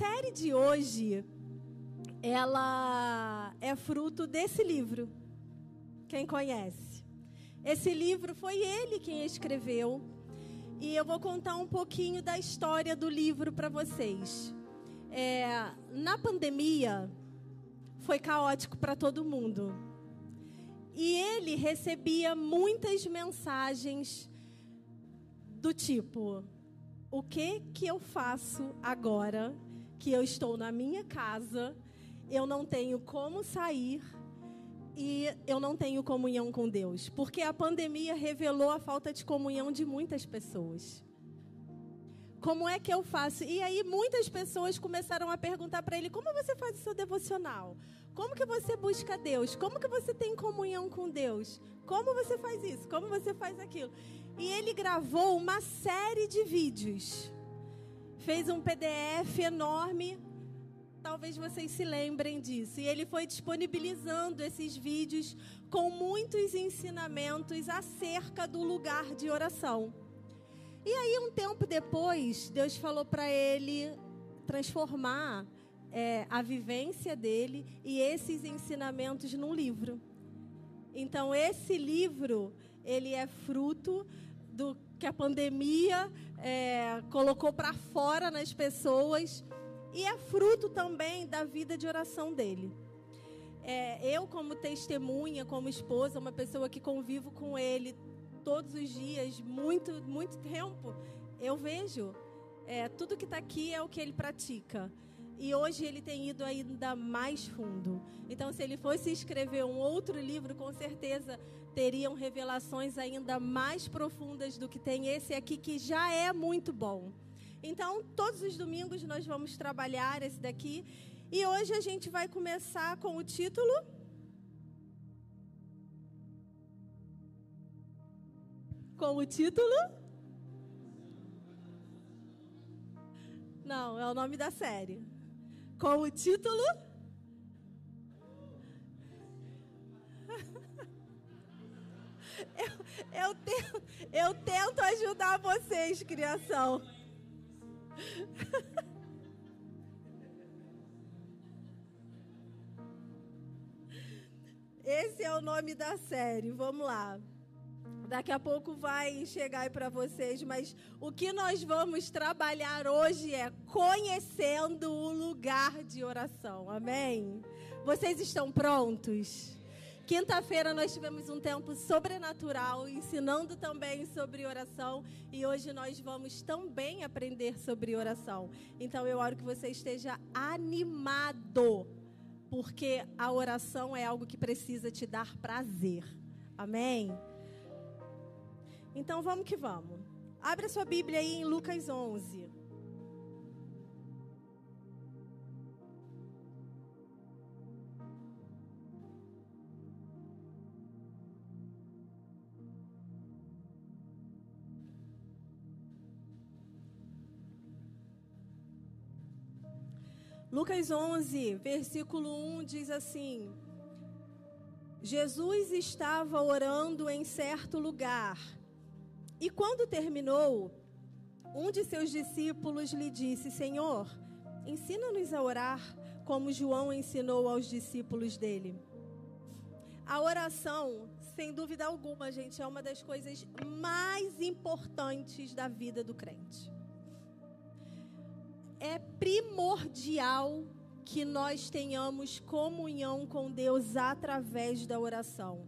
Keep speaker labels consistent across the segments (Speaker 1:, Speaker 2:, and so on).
Speaker 1: série de hoje, ela é fruto desse livro. Quem conhece? Esse livro foi ele quem escreveu. E eu vou contar um pouquinho da história do livro para vocês. É, na pandemia, foi caótico para todo mundo. E ele recebia muitas mensagens do tipo: o que que eu faço agora que eu estou na minha casa, eu não tenho como sair e eu não tenho comunhão com Deus? Porque a pandemia revelou a falta de comunhão de muitas pessoas. Como é que eu faço? E aí muitas pessoas começaram a perguntar para ele: como você faz o seu devocional? Como que você busca Deus? Como que você tem comunhão com Deus? Como você faz isso? Como você faz aquilo? E ele gravou uma série de vídeos. Fez um PDF enorme. Talvez vocês se lembrem disso. E ele foi disponibilizando esses vídeos com muitos ensinamentos acerca do lugar de oração. E aí, um tempo depois, Deus falou para ele transformar é, a vivência dele e esses ensinamentos num livro. Então, esse livro, ele é fruto do que a pandemia é, colocou para fora nas pessoas e é fruto também da vida de oração dele. É, eu, como testemunha, como esposa, uma pessoa que convivo com ele todos os dias, muito, muito tempo, eu vejo é, tudo que está aqui é o que ele pratica. E hoje ele tem ido ainda mais fundo. Então, se ele fosse escrever um outro livro, com certeza teriam revelações ainda mais profundas do que tem esse aqui, que já é muito bom. Então, todos os domingos nós vamos trabalhar esse daqui. E hoje a gente vai começar com o título com o título? Não, é o nome da série. Com o título? Eu, eu, tento, eu tento ajudar vocês, criação. Esse é o nome da série. Vamos lá. Daqui a pouco vai chegar aí para vocês, mas o que nós vamos trabalhar hoje é conhecendo o lugar de oração. Amém? Vocês estão prontos? Quinta-feira nós tivemos um tempo sobrenatural, ensinando também sobre oração, e hoje nós vamos também aprender sobre oração. Então eu oro que você esteja animado, porque a oração é algo que precisa te dar prazer. Amém? Então vamos que vamos. Abre a sua Bíblia aí em Lucas 11. Lucas 11, versículo 1 diz assim: Jesus estava orando em certo lugar e quando terminou, um de seus discípulos lhe disse: Senhor, ensina-nos a orar como João ensinou aos discípulos dele. A oração, sem dúvida alguma, gente, é uma das coisas mais importantes da vida do crente. É primordial que nós tenhamos comunhão com Deus através da oração.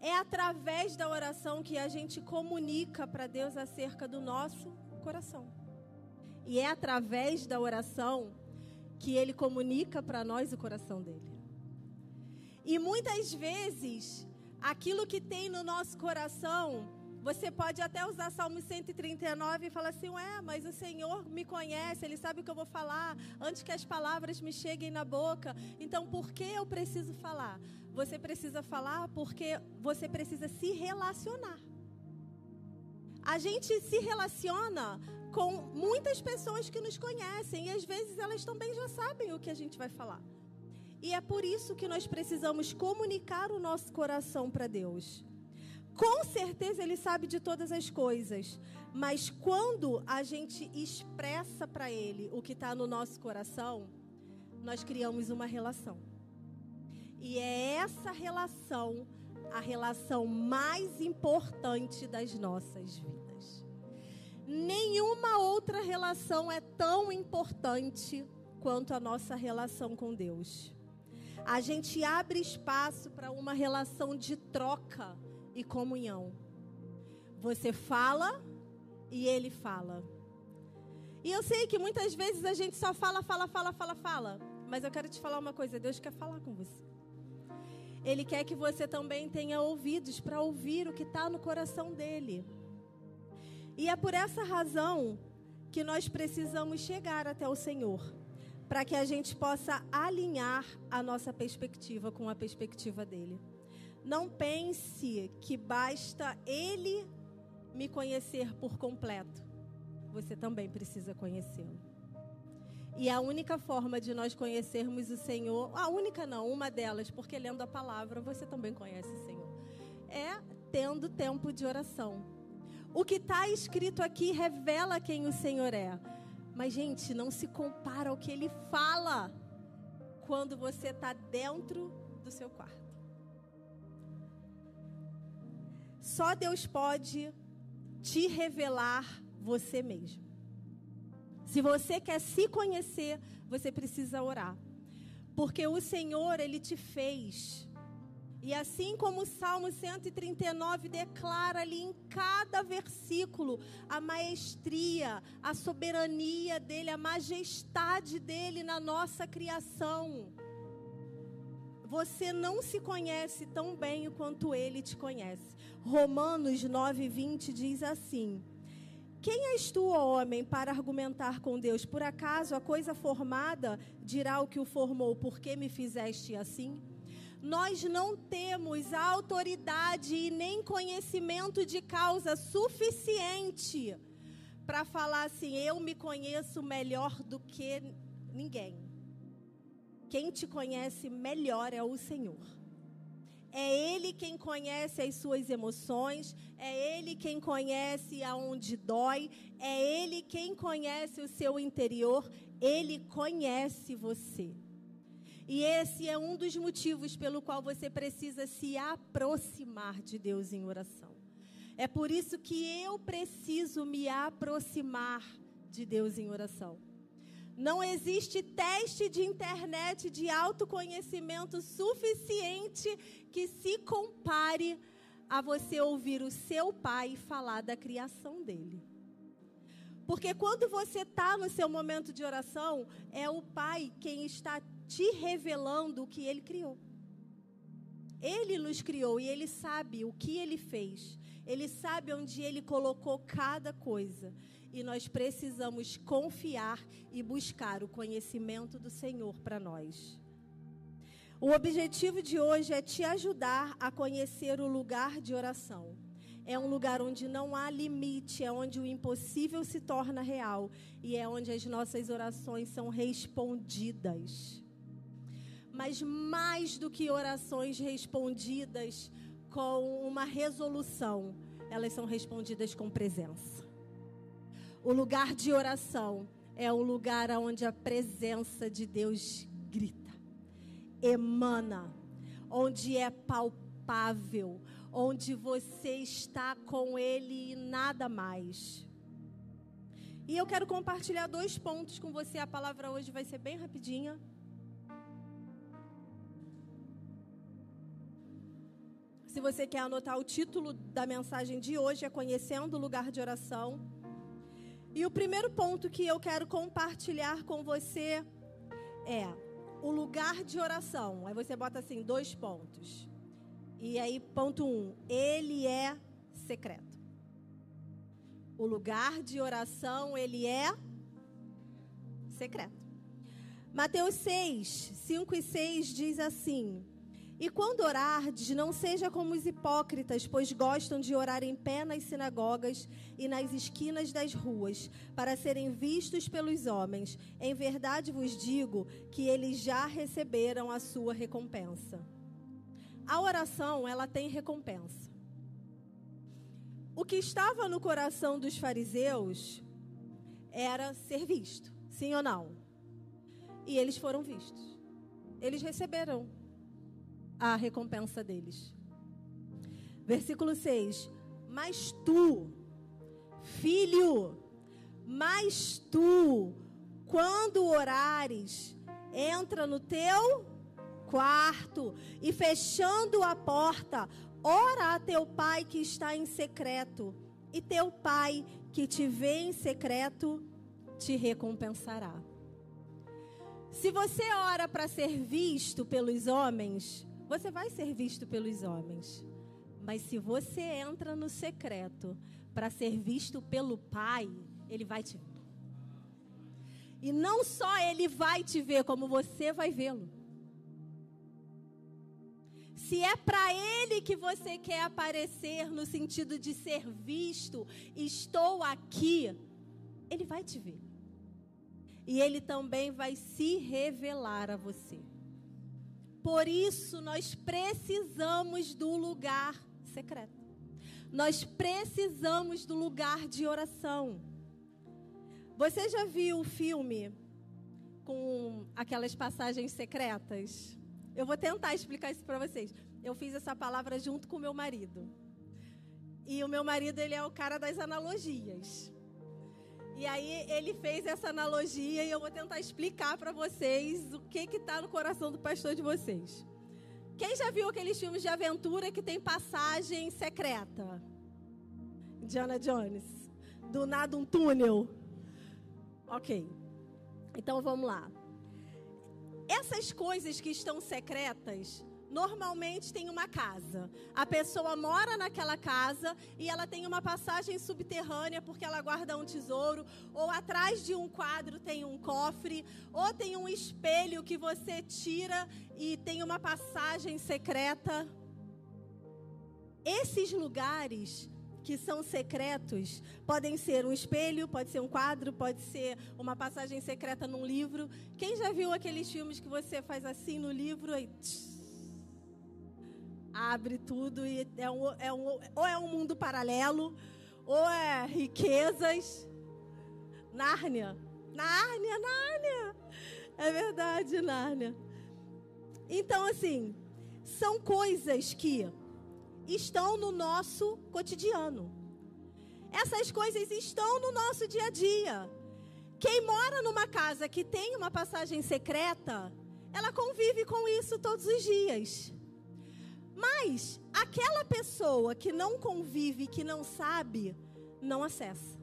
Speaker 1: É através da oração que a gente comunica para Deus acerca do nosso coração. E é através da oração que ele comunica para nós o coração dele. E muitas vezes, aquilo que tem no nosso coração você pode até usar Salmo 139 e falar assim: Ué, mas o Senhor me conhece, Ele sabe o que eu vou falar antes que as palavras me cheguem na boca. Então, por que eu preciso falar? Você precisa falar porque você precisa se relacionar. A gente se relaciona com muitas pessoas que nos conhecem e às vezes elas também já sabem o que a gente vai falar. E é por isso que nós precisamos comunicar o nosso coração para Deus. Com certeza ele sabe de todas as coisas, mas quando a gente expressa para ele o que está no nosso coração, nós criamos uma relação. E é essa relação a relação mais importante das nossas vidas. Nenhuma outra relação é tão importante quanto a nossa relação com Deus. A gente abre espaço para uma relação de troca e comunhão. Você fala e ele fala. E eu sei que muitas vezes a gente só fala, fala, fala, fala, fala. Mas eu quero te falar uma coisa: Deus quer falar com você. Ele quer que você também tenha ouvidos para ouvir o que está no coração dele. E é por essa razão que nós precisamos chegar até o Senhor, para que a gente possa alinhar a nossa perspectiva com a perspectiva dele. Não pense que basta ele me conhecer por completo. Você também precisa conhecê-lo. E a única forma de nós conhecermos o Senhor, a única não, uma delas, porque lendo a palavra você também conhece o Senhor, é tendo tempo de oração. O que está escrito aqui revela quem o Senhor é. Mas, gente, não se compara ao que ele fala quando você está dentro do seu quarto. Só Deus pode te revelar você mesmo. Se você quer se conhecer, você precisa orar. Porque o Senhor, ele te fez. E assim como o Salmo 139 declara ali em cada versículo a maestria, a soberania dele, a majestade dele na nossa criação. Você não se conhece tão bem quanto ele te conhece. Romanos 9:20 diz assim: quem és tu, homem, para argumentar com Deus? Por acaso a coisa formada dirá o que o formou, por que me fizeste assim? Nós não temos autoridade e nem conhecimento de causa suficiente para falar assim: eu me conheço melhor do que ninguém. Quem te conhece melhor é o Senhor. É Ele quem conhece as suas emoções, é Ele quem conhece aonde dói, é Ele quem conhece o seu interior, Ele conhece você. E esse é um dos motivos pelo qual você precisa se aproximar de Deus em oração. É por isso que eu preciso me aproximar de Deus em oração. Não existe teste de internet de autoconhecimento suficiente que se compare a você ouvir o seu pai falar da criação dele. Porque quando você está no seu momento de oração, é o pai quem está te revelando o que ele criou. Ele nos criou e ele sabe o que ele fez. Ele sabe onde ele colocou cada coisa e nós precisamos confiar e buscar o conhecimento do Senhor para nós. O objetivo de hoje é te ajudar a conhecer o lugar de oração. É um lugar onde não há limite, é onde o impossível se torna real e é onde as nossas orações são respondidas. Mas mais do que orações respondidas com uma resolução, elas são respondidas com presença. O lugar de oração é o lugar onde a presença de Deus grita, emana, onde é palpável, onde você está com Ele e nada mais. E eu quero compartilhar dois pontos com você. A palavra hoje vai ser bem rapidinha. Se você quer anotar o título da mensagem de hoje, é Conhecendo o Lugar de Oração. E o primeiro ponto que eu quero compartilhar com você é o lugar de oração. Aí você bota assim, dois pontos. E aí, ponto um, ele é secreto. O lugar de oração, ele é secreto. Mateus 6, 5 e 6 diz assim: e quando orardes, não seja como os hipócritas, pois gostam de orar em pé nas sinagogas e nas esquinas das ruas, para serem vistos pelos homens. Em verdade vos digo que eles já receberam a sua recompensa. A oração, ela tem recompensa. o que estava no coração dos fariseus era ser visto, sim ou não? E eles foram vistos. Eles receberam a recompensa deles. Versículo 6: Mas tu, filho, mas tu, quando orares, entra no teu quarto e fechando a porta, ora a teu pai que está em secreto, e teu pai que te vê em secreto te recompensará. Se você ora para ser visto pelos homens, você vai ser visto pelos homens. Mas se você entra no secreto para ser visto pelo Pai, ele vai te ver. E não só ele vai te ver, como você vai vê-lo. Se é para ele que você quer aparecer no sentido de ser visto, estou aqui, ele vai te ver e ele também vai se revelar a você. Por isso, nós precisamos do lugar secreto. Nós precisamos do lugar de oração. Você já viu o filme com aquelas passagens secretas? Eu vou tentar explicar isso para vocês. Eu fiz essa palavra junto com o meu marido. E o meu marido, ele é o cara das analogias. E aí ele fez essa analogia e eu vou tentar explicar para vocês o que que tá no coração do pastor de vocês. Quem já viu aqueles filmes de aventura que tem passagem secreta? Indiana Jones. Do nada um túnel. Ok. Então vamos lá. Essas coisas que estão secretas, normalmente tem uma casa. A pessoa mora naquela casa e ela tem uma passagem subterrânea porque ela guarda um tesouro, ou atrás de um quadro tem um cofre, ou tem um espelho que você tira e tem uma passagem secreta. Esses lugares que são secretos podem ser um espelho, pode ser um quadro, pode ser uma passagem secreta num livro. Quem já viu aqueles filmes que você faz assim no livro e abre tudo e é um, é um, ou é um mundo paralelo, ou é riquezas. Nárnia. Nárnia, Nárnia. É verdade, Nárnia. Então, assim, são coisas que estão no nosso cotidiano. Essas coisas estão no nosso dia a dia. Quem mora numa casa que tem uma passagem secreta, ela convive com isso todos os dias. Mas aquela pessoa que não convive, que não sabe, não acessa.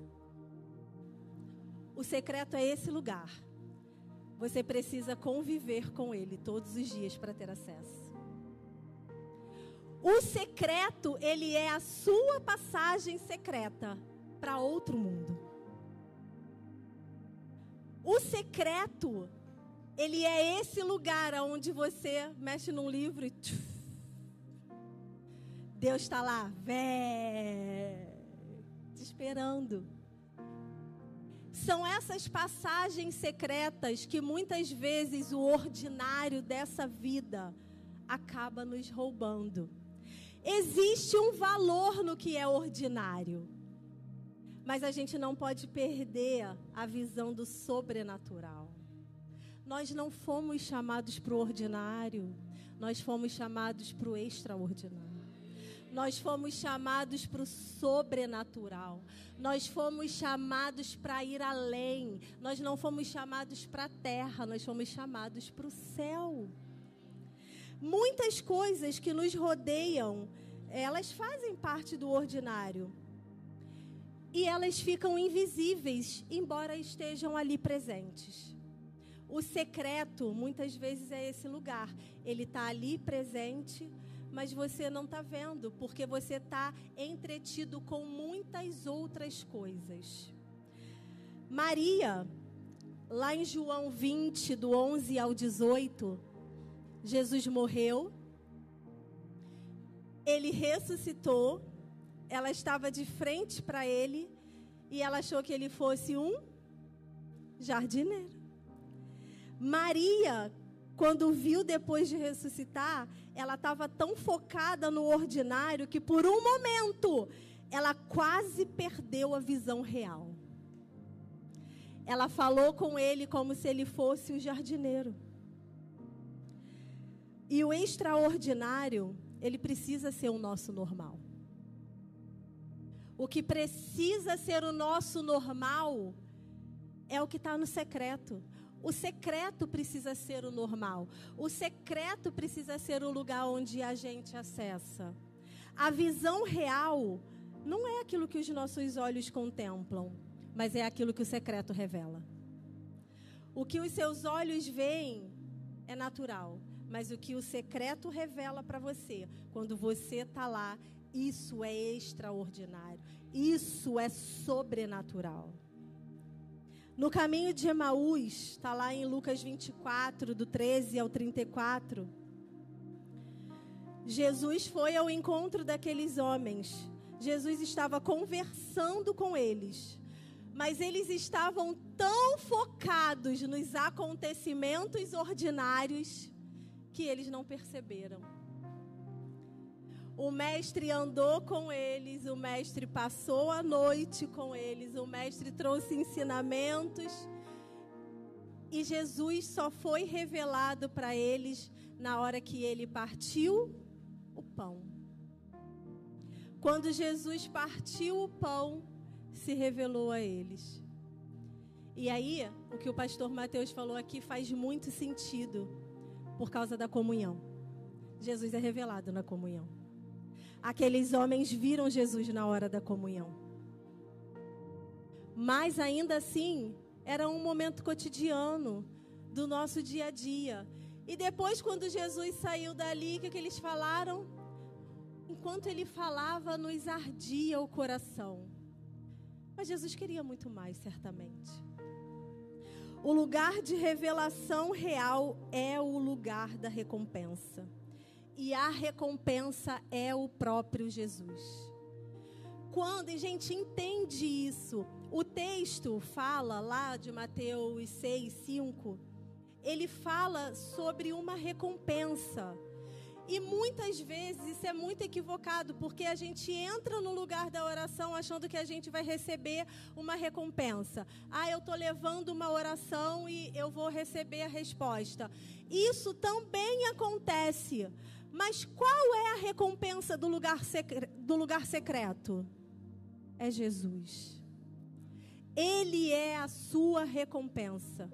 Speaker 1: O secreto é esse lugar. Você precisa conviver com ele todos os dias para ter acesso. O secreto, ele é a sua passagem secreta para outro mundo. O secreto, ele é esse lugar onde você mexe num livro e tchuf, Deus está lá, vé, te esperando. São essas passagens secretas que muitas vezes o ordinário dessa vida acaba nos roubando. Existe um valor no que é ordinário, mas a gente não pode perder a visão do sobrenatural. Nós não fomos chamados para o ordinário, nós fomos chamados para o extraordinário. Nós fomos chamados para o sobrenatural. Nós fomos chamados para ir além. Nós não fomos chamados para a terra, nós fomos chamados para o céu. Muitas coisas que nos rodeiam, elas fazem parte do ordinário. E elas ficam invisíveis, embora estejam ali presentes. O secreto, muitas vezes, é esse lugar. Ele está ali presente, mas você não está vendo, porque você está entretido com muitas outras coisas. Maria, lá em João 20, do 11 ao 18, Jesus morreu, ele ressuscitou, ela estava de frente para ele e ela achou que ele fosse um jardineiro. Maria, quando viu depois de ressuscitar, ela estava tão focada no ordinário que por um momento ela quase perdeu a visão real. Ela falou com ele como se ele fosse o jardineiro. E o extraordinário, ele precisa ser o nosso normal. O que precisa ser o nosso normal é o que está no secreto. O secreto precisa ser o normal. O secreto precisa ser o lugar onde a gente acessa. A visão real não é aquilo que os nossos olhos contemplam, mas é aquilo que o secreto revela. O que os seus olhos veem é natural, mas o que o secreto revela para você, quando você está lá, isso é extraordinário, isso é sobrenatural. No caminho de Emaús, está lá em Lucas 24, do 13 ao 34. Jesus foi ao encontro daqueles homens. Jesus estava conversando com eles. Mas eles estavam tão focados nos acontecimentos ordinários que eles não perceberam. O mestre andou com eles, o mestre passou a noite com eles, o mestre trouxe ensinamentos. E Jesus só foi revelado para eles na hora que ele partiu o pão. Quando Jesus partiu o pão, se revelou a eles. E aí, o que o pastor Mateus falou aqui faz muito sentido por causa da comunhão. Jesus é revelado na comunhão. Aqueles homens viram Jesus na hora da comunhão. Mas ainda assim, era um momento cotidiano do nosso dia a dia. E depois, quando Jesus saiu dali, o que, que eles falaram? Enquanto ele falava, nos ardia o coração. Mas Jesus queria muito mais, certamente. O lugar de revelação real é o lugar da recompensa e a recompensa é o próprio Jesus. Quando a gente entende isso, o texto fala lá de Mateus 6, 5, ele fala sobre uma recompensa. E muitas vezes isso é muito equivocado, porque a gente entra no lugar da oração achando que a gente vai receber uma recompensa. Ah, eu estou levando uma oração e eu vou receber a resposta. Isso também acontece. Mas qual é a recompensa do lugar, do lugar secreto? É Jesus. Ele é a sua recompensa.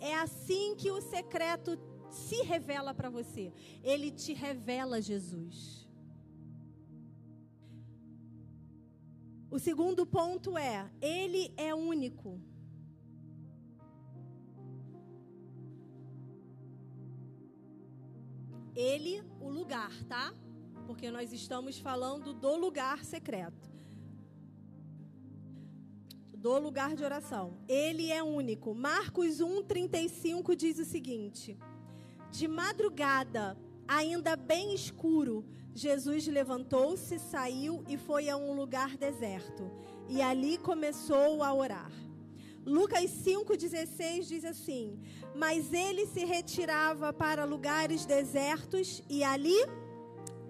Speaker 1: É assim que o secreto se revela para você. Ele te revela Jesus. O segundo ponto é: ele é único. Ele, o lugar, tá? Porque nós estamos falando do lugar secreto. Do lugar de oração. Ele é único. Marcos 1:35 diz o seguinte: De madrugada, ainda bem escuro, Jesus levantou-se, saiu e foi a um lugar deserto, e ali começou a orar. Lucas 5,16 diz assim: Mas ele se retirava para lugares desertos e ali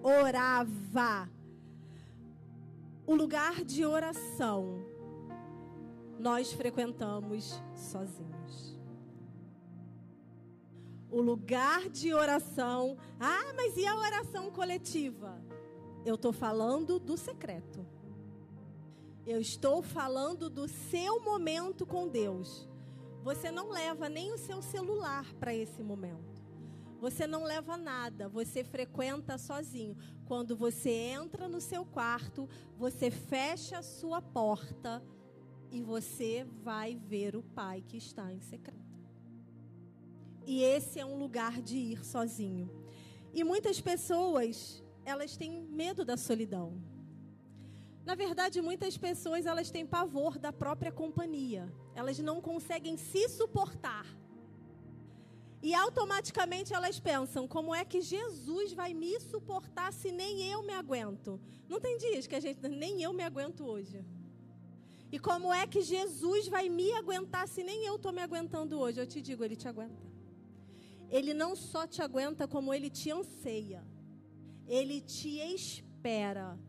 Speaker 1: orava. O lugar de oração nós frequentamos sozinhos. O lugar de oração, ah, mas e a oração coletiva? Eu estou falando do secreto. Eu estou falando do seu momento com Deus. Você não leva nem o seu celular para esse momento. Você não leva nada, você frequenta sozinho. Quando você entra no seu quarto, você fecha a sua porta e você vai ver o Pai que está em secreto. E esse é um lugar de ir sozinho. E muitas pessoas, elas têm medo da solidão. Na verdade, muitas pessoas elas têm pavor da própria companhia. Elas não conseguem se suportar. E automaticamente elas pensam: como é que Jesus vai me suportar se nem eu me aguento? Não tem dias que a gente nem eu me aguento hoje. E como é que Jesus vai me aguentar se nem eu estou me aguentando hoje? Eu te digo, ele te aguenta. Ele não só te aguenta, como ele te anseia. Ele te espera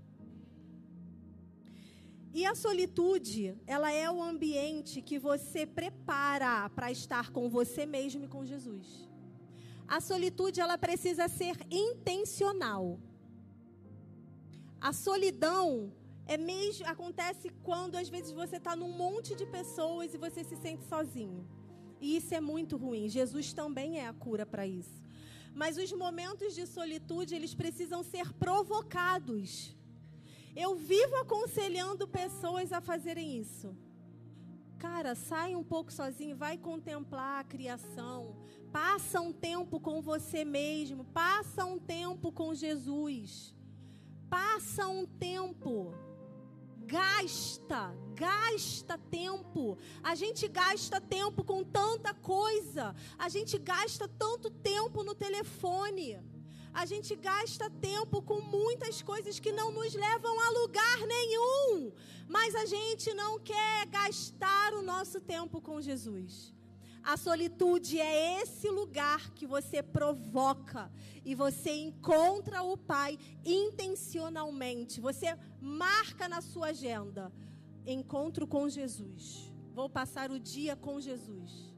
Speaker 1: E a solitude, ela é o ambiente que você prepara para estar com você mesmo e com Jesus. A solitude, ela precisa ser intencional. A solidão é mesmo acontece quando às vezes você está num monte de pessoas e você se sente sozinho. E isso é muito ruim. Jesus também é a cura para isso. Mas os momentos de solitude, eles precisam ser provocados. Eu vivo aconselhando pessoas a fazerem isso. Cara, sai um pouco sozinho, vai contemplar a criação. Passa um tempo com você mesmo. Passa um tempo com Jesus. Passa um tempo. Gasta, gasta tempo. A gente gasta tempo com tanta coisa. A gente gasta tanto tempo no telefone a gente gasta tempo com muitas coisas que não nos levam a lugar nenhum, mas a gente não quer gastar o nosso tempo com Jesus. A solitude é esse lugar que você provoca e você encontra o Pai intencionalmente. Você marca na sua agenda encontro com Jesus. Vou passar o dia com Jesus.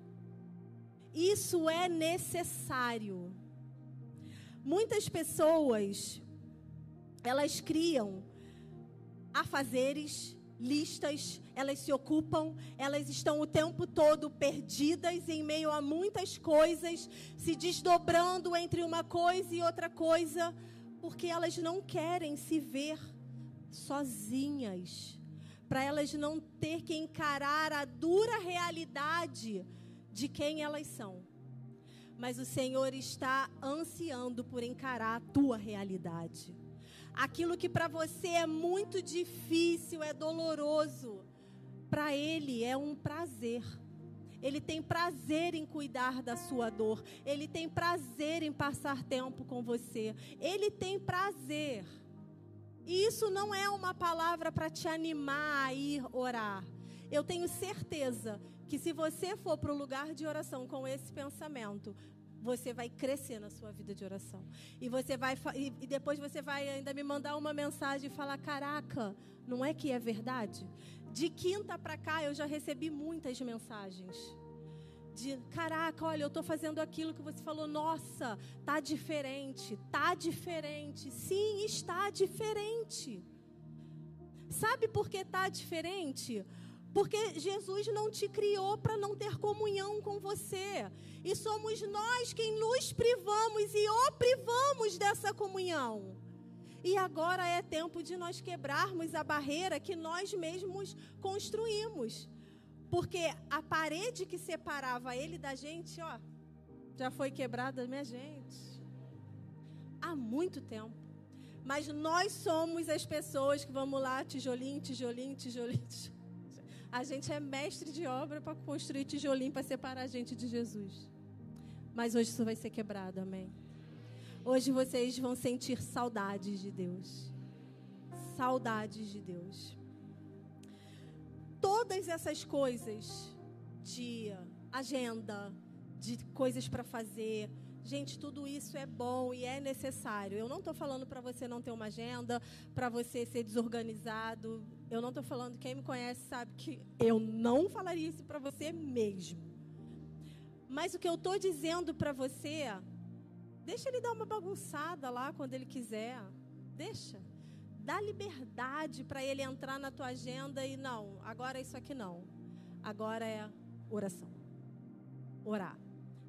Speaker 1: Isso é necessário. Muitas pessoas elas criam afazeres, listas, elas se ocupam, elas estão o tempo todo perdidas em meio a muitas coisas, se desdobrando entre uma coisa e outra coisa, porque elas não querem se ver sozinhas, para elas não ter que encarar a dura realidade de quem elas são mas o Senhor está ansiando por encarar a tua realidade. Aquilo que para você é muito difícil, é doloroso, para Ele é um prazer. Ele tem prazer em cuidar da sua dor. Ele tem prazer em passar tempo com você. Ele tem prazer. E isso não é uma palavra para te animar a ir orar. Eu tenho certeza que se você for para o lugar de oração com esse pensamento, você vai crescer na sua vida de oração. E você vai e depois você vai ainda me mandar uma mensagem e falar: "Caraca, não é que é verdade?" De quinta para cá eu já recebi muitas mensagens. De, caraca, olha, eu estou fazendo aquilo que você falou, nossa, tá diferente, tá diferente. Sim, está diferente. Sabe por que tá diferente? Porque Jesus não te criou para não ter comunhão com você. E somos nós quem nos privamos e o privamos dessa comunhão. E agora é tempo de nós quebrarmos a barreira que nós mesmos construímos. Porque a parede que separava ele da gente, ó, já foi quebrada, minha gente. Há muito tempo. Mas nós somos as pessoas que vamos lá, tijolinho, tijolinho, tijolinho, tijolinho a gente é mestre de obra para construir tijolinho para separar a gente de Jesus. Mas hoje isso vai ser quebrado, amém? Hoje vocês vão sentir saudades de Deus. Saudades de Deus. Todas essas coisas de agenda, de coisas para fazer, Gente, tudo isso é bom e é necessário. Eu não estou falando para você não ter uma agenda, para você ser desorganizado. Eu não estou falando, quem me conhece sabe que eu não falaria isso para você mesmo. Mas o que eu estou dizendo para você, deixa ele dar uma bagunçada lá quando ele quiser. Deixa. Dá liberdade para ele entrar na tua agenda e não, agora é isso aqui não. Agora é oração. Orar.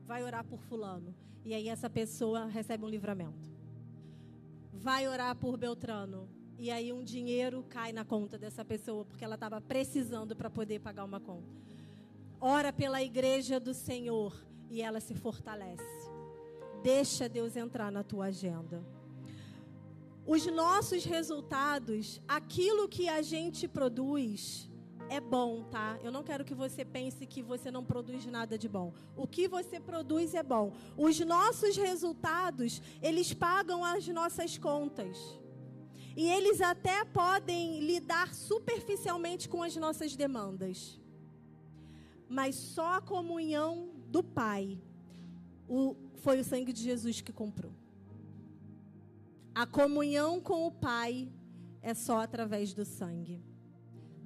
Speaker 1: Vai orar por fulano. E aí essa pessoa recebe um livramento. Vai orar por Beltrano. E aí um dinheiro cai na conta dessa pessoa porque ela estava precisando para poder pagar uma conta. Ora pela igreja do Senhor e ela se fortalece. Deixa Deus entrar na tua agenda. Os nossos resultados, aquilo que a gente produz, é bom, tá? Eu não quero que você pense que você não produz nada de bom. O que você produz é bom. Os nossos resultados, eles pagam as nossas contas. E eles até podem lidar superficialmente com as nossas demandas. Mas só a comunhão do Pai o, foi o sangue de Jesus que comprou. A comunhão com o Pai é só através do sangue.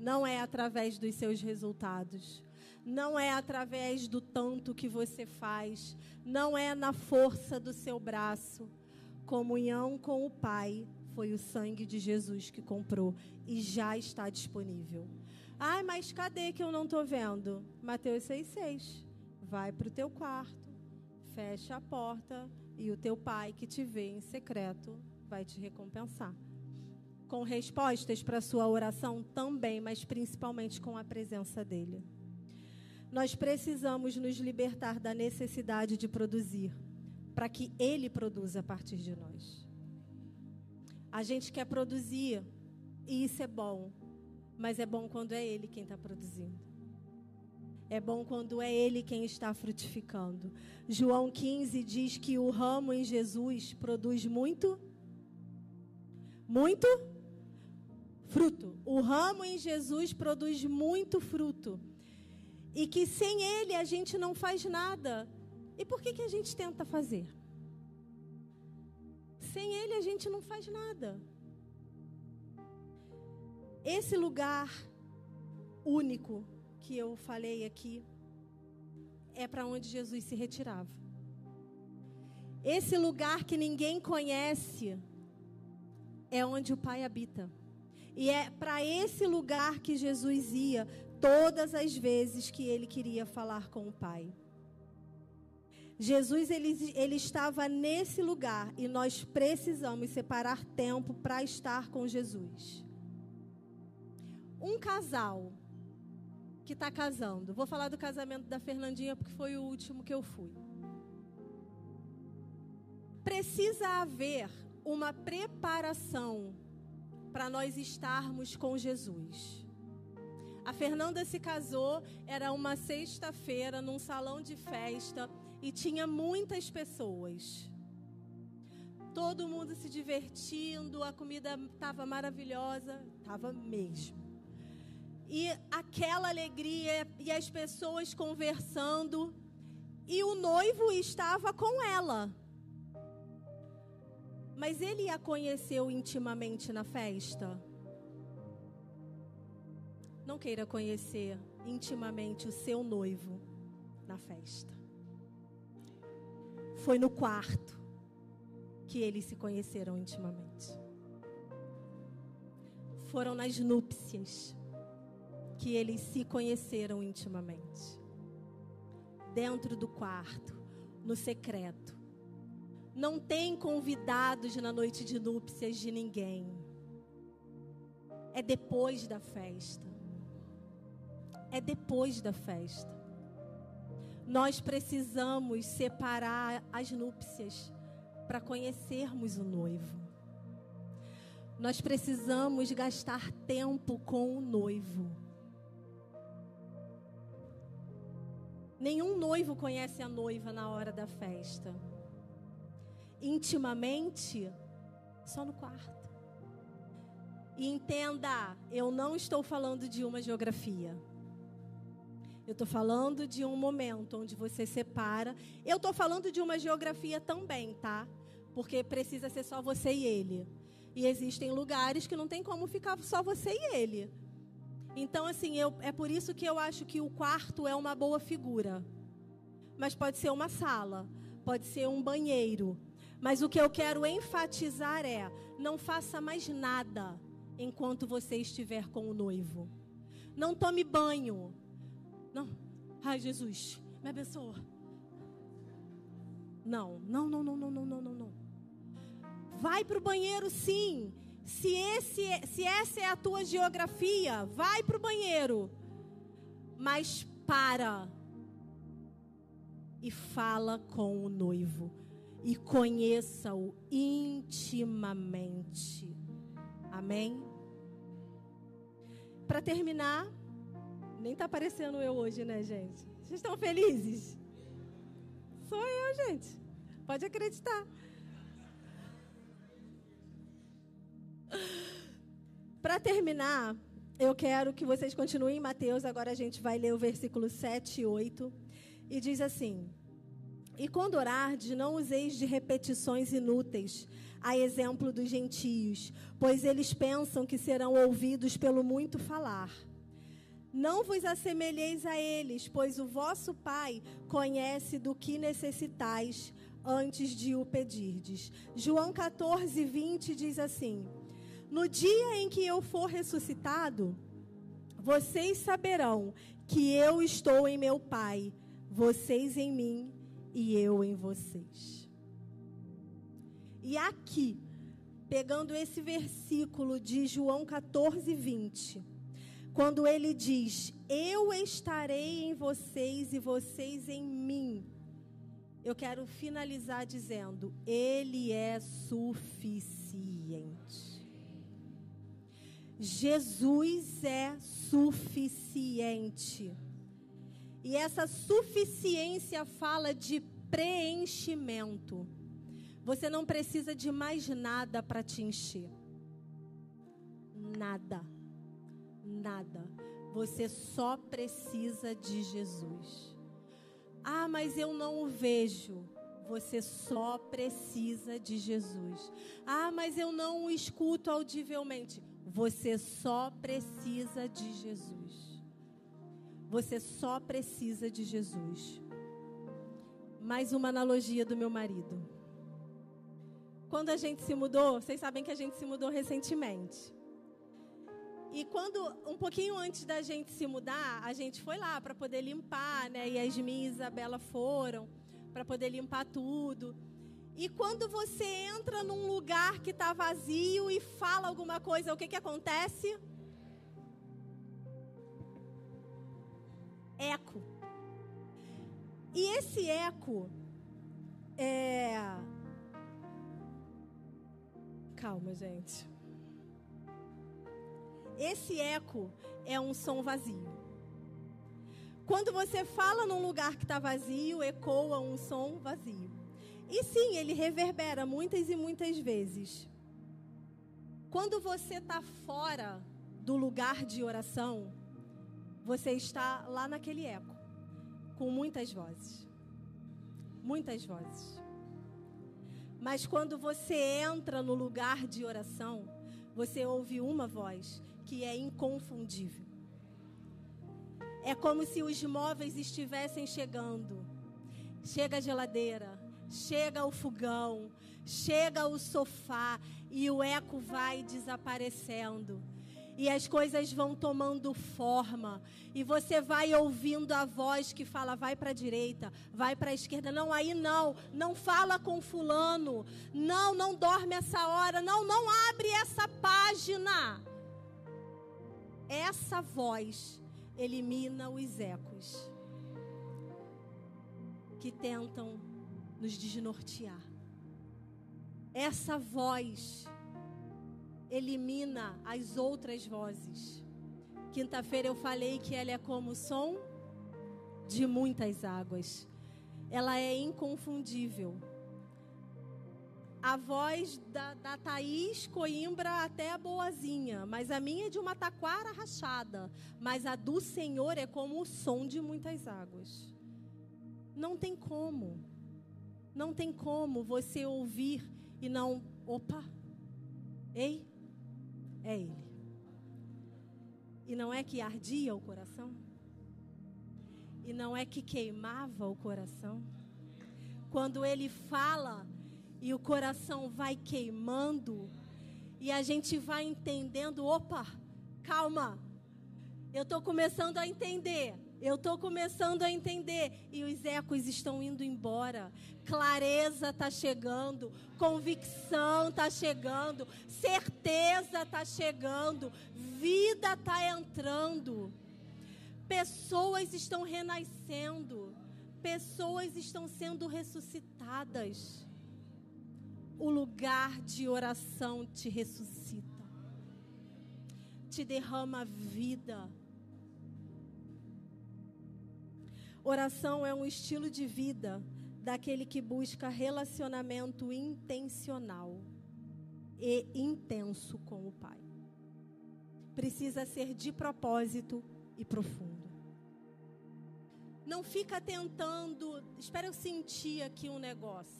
Speaker 1: não é através dos seus resultados, não é através do tanto que você faz, não é na força do seu braço. Comunhão com o Pai foi o sangue de Jesus que comprou e já está disponível. Ai, mas cadê que eu não estou vendo? Mateus 6,6. Vai para o teu quarto, fecha a porta e o teu pai que te vê em secreto vai te recompensar. Com respostas para sua oração também, mas principalmente com a presença dele. Nós precisamos nos libertar da necessidade de produzir, para que ele produza a partir de nós. A gente quer produzir, e isso é bom, mas é bom quando é ele quem está produzindo. É bom quando é ele quem está frutificando. João 15 diz que o ramo em Jesus produz muito, muito fruto. O ramo em Jesus produz muito fruto. E que sem ele a gente não faz nada. E por que, que a gente tenta fazer? Sem ele a gente não faz nada. Esse lugar único que eu falei aqui é para onde Jesus se retirava. Esse lugar que ninguém conhece é onde o Pai habita. E é para esse lugar que Jesus ia todas as vezes que ele queria falar com o Pai. Jesus ele, ele estava nesse lugar e nós precisamos separar tempo para estar com Jesus. Um casal que está casando, vou falar do casamento da Fernandinha porque foi o último que eu fui. Precisa haver uma preparação para nós estarmos com Jesus. A Fernanda se casou, era uma sexta-feira num salão de festa e tinha muitas pessoas. Todo mundo se divertindo, a comida estava maravilhosa, estava mesmo. E aquela alegria e as pessoas conversando, e o noivo estava com ela. Mas ele a conheceu intimamente na festa? Não queira conhecer intimamente o seu noivo na festa. Foi no quarto que eles se conheceram intimamente. Foram nas núpcias que eles se conheceram intimamente. Dentro do quarto, no secreto não tem convidados na noite de núpcias de ninguém. É depois da festa. É depois da festa. Nós precisamos separar as núpcias para conhecermos o noivo. Nós precisamos gastar tempo com o noivo. Nenhum noivo conhece a noiva na hora da festa intimamente só no quarto. E entenda, eu não estou falando de uma geografia. Eu estou falando de um momento onde você separa. Eu estou falando de uma geografia também, tá? Porque precisa ser só você e ele. E existem lugares que não tem como ficar só você e ele. Então, assim, eu, é por isso que eu acho que o quarto é uma boa figura. Mas pode ser uma sala, pode ser um banheiro, mas o que eu quero enfatizar é: não faça mais nada enquanto você estiver com o noivo. Não tome banho. Não. Ai, Jesus, me abençoa. Não, não, não, não, não, não, não, não. Vai para o banheiro, sim. Se, esse, se essa é a tua geografia, vai para o banheiro. Mas para e fala com o noivo e conheça-o intimamente. Amém? Para terminar, nem está aparecendo eu hoje, né, gente? Vocês estão felizes? Sou eu, gente. Pode acreditar. Para terminar, eu quero que vocês continuem em Mateus. Agora a gente vai ler o versículo 7 e 8. E diz assim: e quando orardes, não useis de repetições inúteis, a exemplo dos gentios, pois eles pensam que serão ouvidos pelo muito falar. Não vos assemelheis a eles, pois o vosso Pai conhece do que necessitais antes de o pedirdes. João 14, 20 diz assim: No dia em que eu for ressuscitado, vocês saberão que eu estou em meu Pai, vocês em mim e eu em vocês. E aqui, pegando esse versículo de João 14, 20, quando ele diz: Eu estarei em vocês e vocês em mim. Eu quero finalizar dizendo: Ele é suficiente. Jesus é suficiente. E essa suficiência fala de preenchimento. Você não precisa de mais nada para te encher. Nada. Nada. Você só precisa de Jesus. Ah, mas eu não o vejo. Você só precisa de Jesus. Ah, mas eu não o escuto audivelmente. Você só precisa de Jesus. Você só precisa de Jesus. Mais uma analogia do meu marido. Quando a gente se mudou, vocês sabem que a gente se mudou recentemente. E quando, um pouquinho antes da gente se mudar, a gente foi lá para poder limpar, né? E Yasmin e Isabela foram para poder limpar tudo. E quando você entra num lugar que está vazio e fala alguma coisa, o que, que acontece? Eco. E esse eco é. Calma, gente. Esse eco é um som vazio. Quando você fala num lugar que está vazio, ecoa um som vazio. E sim, ele reverbera muitas e muitas vezes. Quando você está fora do lugar de oração, você está lá naquele eco, com muitas vozes. Muitas vozes. Mas quando você entra no lugar de oração, você ouve uma voz que é inconfundível. É como se os móveis estivessem chegando. Chega a geladeira, chega o fogão, chega o sofá e o eco vai desaparecendo e as coisas vão tomando forma e você vai ouvindo a voz que fala vai para a direita, vai para a esquerda, não aí não, não fala com fulano, não, não dorme essa hora, não, não abre essa página. Essa voz elimina os ecos que tentam nos desnortear. Essa voz elimina as outras vozes. Quinta-feira eu falei que ela é como o som de muitas águas. Ela é inconfundível. A voz da, da Thaís Coimbra até a boazinha, mas a minha é de uma taquara rachada. Mas a do Senhor é como o som de muitas águas. Não tem como. Não tem como você ouvir e não. Opa! Ei, é Ele. E não é que ardia o coração? E não é que queimava o coração? Quando Ele fala e o coração vai queimando, e a gente vai entendendo: opa, calma, eu estou começando a entender. Eu estou começando a entender e os ecos estão indo embora. Clareza está chegando, convicção está chegando, certeza está chegando, vida está entrando. Pessoas estão renascendo, pessoas estão sendo ressuscitadas. O lugar de oração te ressuscita, te derrama vida Oração é um estilo de vida daquele que busca relacionamento intencional e intenso com o Pai. Precisa ser de propósito e profundo. Não fica tentando, espera eu sentir aqui um negócio,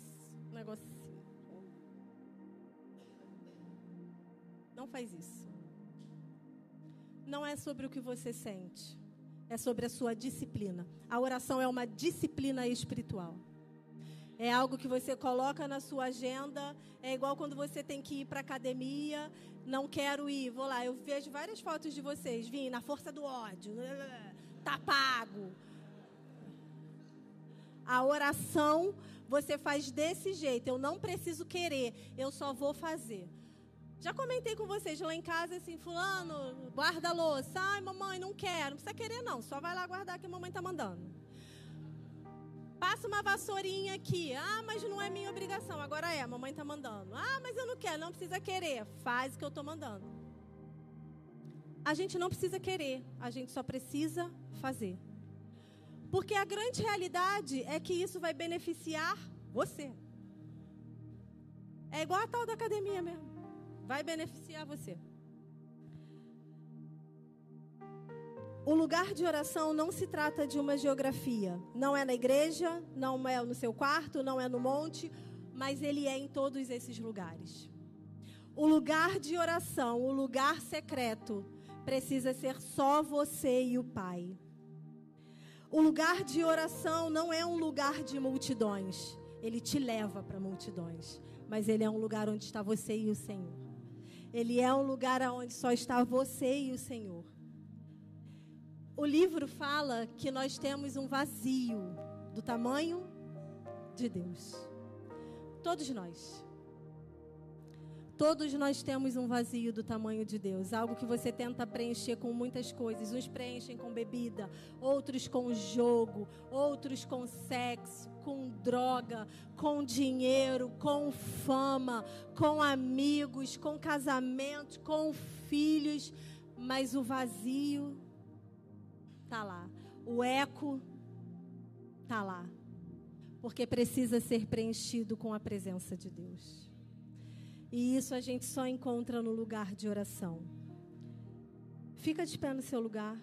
Speaker 1: um negocinho. Não faz isso. Não é sobre o que você sente é sobre a sua disciplina. A oração é uma disciplina espiritual. É algo que você coloca na sua agenda. É igual quando você tem que ir para academia. Não quero ir, vou lá. Eu vejo várias fotos de vocês. Vim na força do ódio. Tá pago. A oração você faz desse jeito. Eu não preciso querer, eu só vou fazer. Já comentei com vocês lá em casa assim, fulano, guarda a louça. Ai, mamãe, não quero. Não precisa querer não, só vai lá guardar que a mamãe está mandando. Passa uma vassourinha aqui. Ah, mas não é minha obrigação. Agora é, a mamãe está mandando. Ah, mas eu não quero, não precisa querer. Faz o que eu estou mandando. A gente não precisa querer, a gente só precisa fazer. Porque a grande realidade é que isso vai beneficiar você. É igual a tal da academia mesmo. Vai beneficiar você. O lugar de oração não se trata de uma geografia. Não é na igreja, não é no seu quarto, não é no monte, mas ele é em todos esses lugares. O lugar de oração, o lugar secreto, precisa ser só você e o Pai. O lugar de oração não é um lugar de multidões. Ele te leva para multidões, mas ele é um lugar onde está você e o Senhor. Ele é um lugar onde só está você e o Senhor. O livro fala que nós temos um vazio do tamanho de Deus. Todos nós. Todos nós temos um vazio do tamanho de Deus, algo que você tenta preencher com muitas coisas. Uns preenchem com bebida, outros com jogo, outros com sexo, com droga, com dinheiro, com fama, com amigos, com casamento, com filhos, mas o vazio tá lá. O eco tá lá. Porque precisa ser preenchido com a presença de Deus. E isso a gente só encontra no lugar de oração. Fica de pé no seu lugar.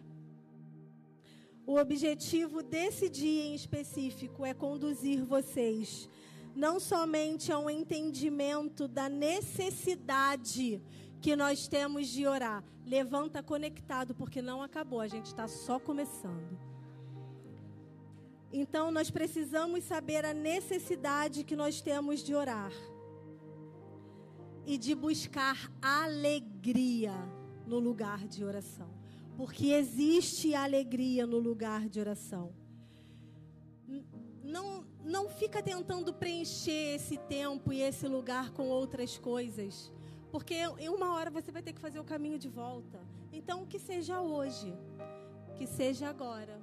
Speaker 1: O objetivo desse dia em específico é conduzir vocês não somente a um entendimento da necessidade que nós temos de orar. Levanta conectado, porque não acabou, a gente está só começando. Então, nós precisamos saber a necessidade que nós temos de orar e de buscar alegria no lugar de oração. Porque existe alegria no lugar de oração. Não, não fica tentando preencher esse tempo e esse lugar com outras coisas. Porque em uma hora você vai ter que fazer o caminho de volta. Então, que seja hoje, que seja agora.